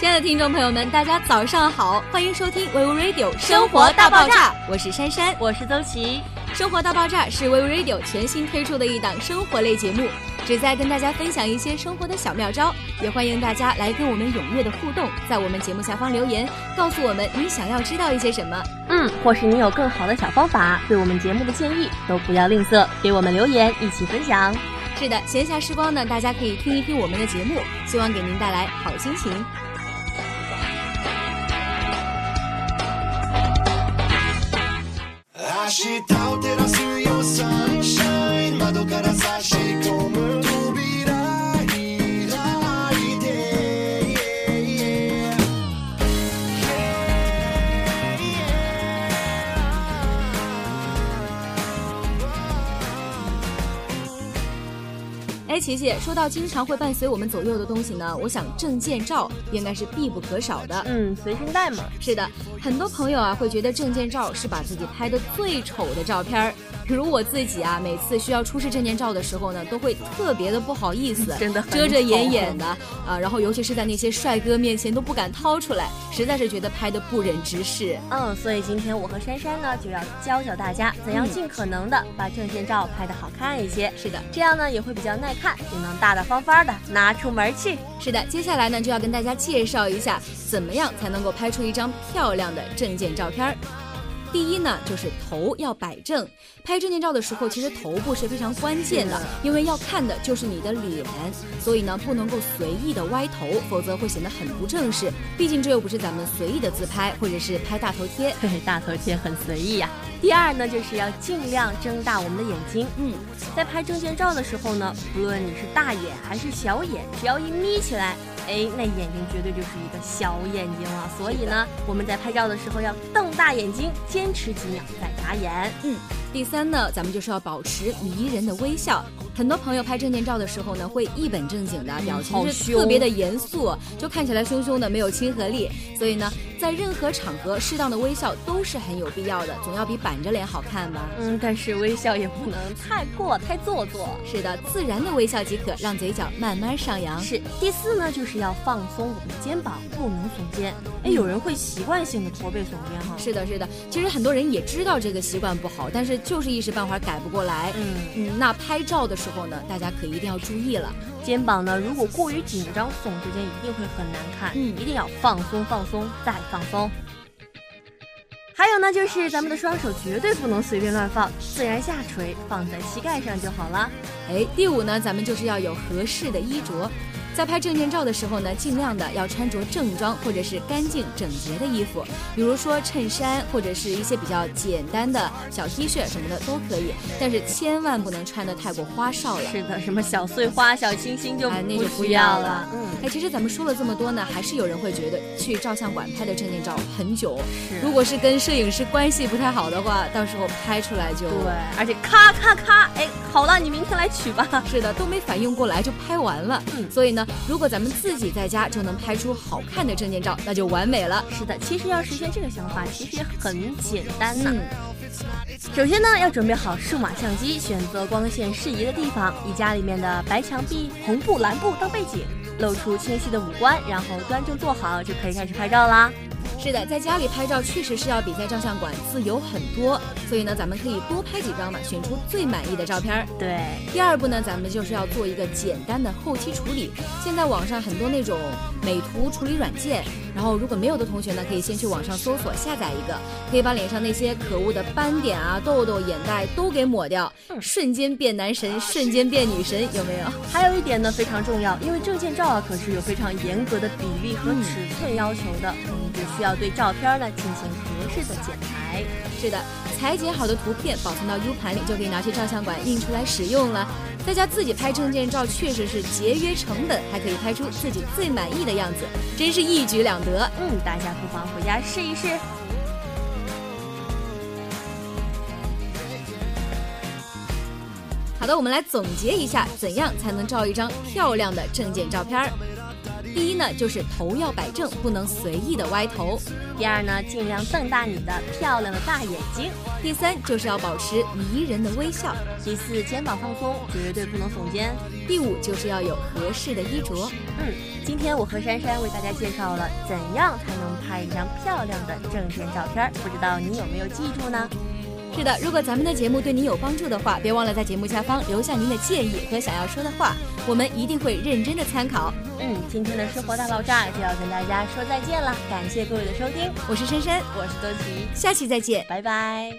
亲爱的听众朋友们，大家早上好，欢迎收听 Vivo Radio 生活大爆炸，我是珊珊，我是邹琪。生活大爆炸是 Vivo Radio 全新推出的一档生活类节目，旨在跟大家分享一些生活的小妙招，也欢迎大家来跟我们踊跃的互动，在我们节目下方留言，告诉我们你想要知道一些什么。嗯，或是你有更好的小方法，对我们节目的建议都不要吝啬，给我们留言一起分享。是的，闲暇时光呢，大家可以听一听我们的节目，希望给您带来好心情。she doubted us. 哎，琪琪，说到经常会伴随我们左右的东西呢，我想证件照应该是必不可少的。嗯，随身带嘛。是的，很多朋友啊会觉得证件照是把自己拍的最丑的照片儿。比如我自己啊，每次需要出示证件照的时候呢，都会特别的不好意思，真的遮遮掩掩的啊。然后尤其是在那些帅哥面前都不敢掏出来，实在是觉得拍的不忍直视。嗯，所以今天我和珊珊呢就要教教大家怎样尽可能的把证件照拍的好看一些。是的，这样呢也会比较耐看，就能大大方方的拿出门去。是的，接下来呢就要跟大家介绍一下，怎么样才能够拍出一张漂亮的证件照片儿。第一呢，就是头要摆正。拍证件照的时候，其实头部是非常关键的，因为要看的就是你的脸，所以呢，不能够随意的歪头，否则会显得很不正式。毕竟这又不是咱们随意的自拍，或者是拍大头贴。对，大头贴很随意呀。第二呢，就是要尽量睁大我们的眼睛。嗯，在拍证件照的时候呢，不论你是大眼还是小眼，只要一眯起来。哎，那眼睛绝对就是一个小眼睛了，所以呢，我们在拍照的时候要瞪大眼睛，坚持几秒再眨眼。嗯，第三呢，咱们就是要保持迷人的微笑。很多朋友拍证件照的时候呢，会一本正经的表情是特别的严肃，就看起来凶凶的，没有亲和力。所以呢，在任何场合，适当的微笑都是很有必要的，总要比板着脸好看吧？嗯，但是微笑也不能太过太做作。是的，自然的微笑即可，让嘴角慢慢上扬。是。第四呢，就是要放松我们的肩膀，不能耸肩。哎，有人会习惯性的驼背耸肩哈。是的，是的。其实很多人也知道这个习惯不好，但是就是一时半会儿改不过来。嗯嗯，那拍照的时候呢，大家可一定要注意了，肩膀呢如果过于紧张耸直肩一定会很难看。嗯，一定要放松放松再放松。还有呢，就是咱们的双手绝对不能随便乱放，自然下垂，放在膝盖上就好了。哎，第五呢，咱们就是要有合适的衣着。在拍证件照的时候呢，尽量的要穿着正装或者是干净整洁的衣服，比如说衬衫或者是一些比较简单的小 T 恤什么的都可以，但是千万不能穿的太过花哨了。是的，什么小碎花、小清新就那就不要了。嗯，哎，其实咱们说了这么多呢，还是有人会觉得去照相馆拍的证件照很久。是，如果是跟摄影师关系不太好的话，到时候拍出来就对，而且咔咔咔，哎，好了，你明天来取吧。是的，都没反应过来就拍完了。嗯，所以呢。如果咱们自己在家就能拍出好看的证件照，那就完美了。是的，其实要实现这个想法，其实也很简单呢。首先呢，要准备好数码相机，选择光线适宜的地方，以家里面的白墙壁、红布、蓝布当背景，露出清晰的五官，然后端正坐好，就可以开始拍照啦。是的，在家里拍照确实是要比在照相馆自由很多，所以呢，咱们可以多拍几张嘛，选出最满意的照片。对，第二步呢，咱们就是要做一个简单的后期处理。现在网上很多那种美图处理软件，然后如果没有的同学呢，可以先去网上搜索下载一个，可以把脸上那些可恶的斑点啊、痘痘、眼袋都给抹掉，瞬间变男神，瞬间变女神，有没有？还有一点呢，非常重要，因为证件照啊，可是有非常严格的比例和尺寸要求的，只需要。对照片呢进行合适的剪裁。是的，裁剪好的图片保存到 U 盘里，就可以拿去照相馆印出来使用了。在家自己拍证件照确实是节约成本，还可以拍出自己最满意的样子，真是一举两得。嗯，大家不妨回家试一试。好的，我们来总结一下，怎样才能照一张漂亮的证件照片儿。第一呢，就是头要摆正，不能随意的歪头；第二呢，尽量瞪大你的漂亮的大眼睛；第三，就是要保持迷人的微笑；第四，肩膀放松，绝对不能耸肩；第五，就是要有合适的衣着。嗯，今天我和珊珊为大家介绍了怎样才能拍一张漂亮的证件照片，不知道你有没有记住呢？是的，如果咱们的节目对您有帮助的话，别忘了在节目下方留下您的建议和想要说的话，我们一定会认真的参考。嗯，今天的生活大爆炸就要跟大家说再见了，感谢各位的收听，我是深深，我是多奇，下期再见，拜拜。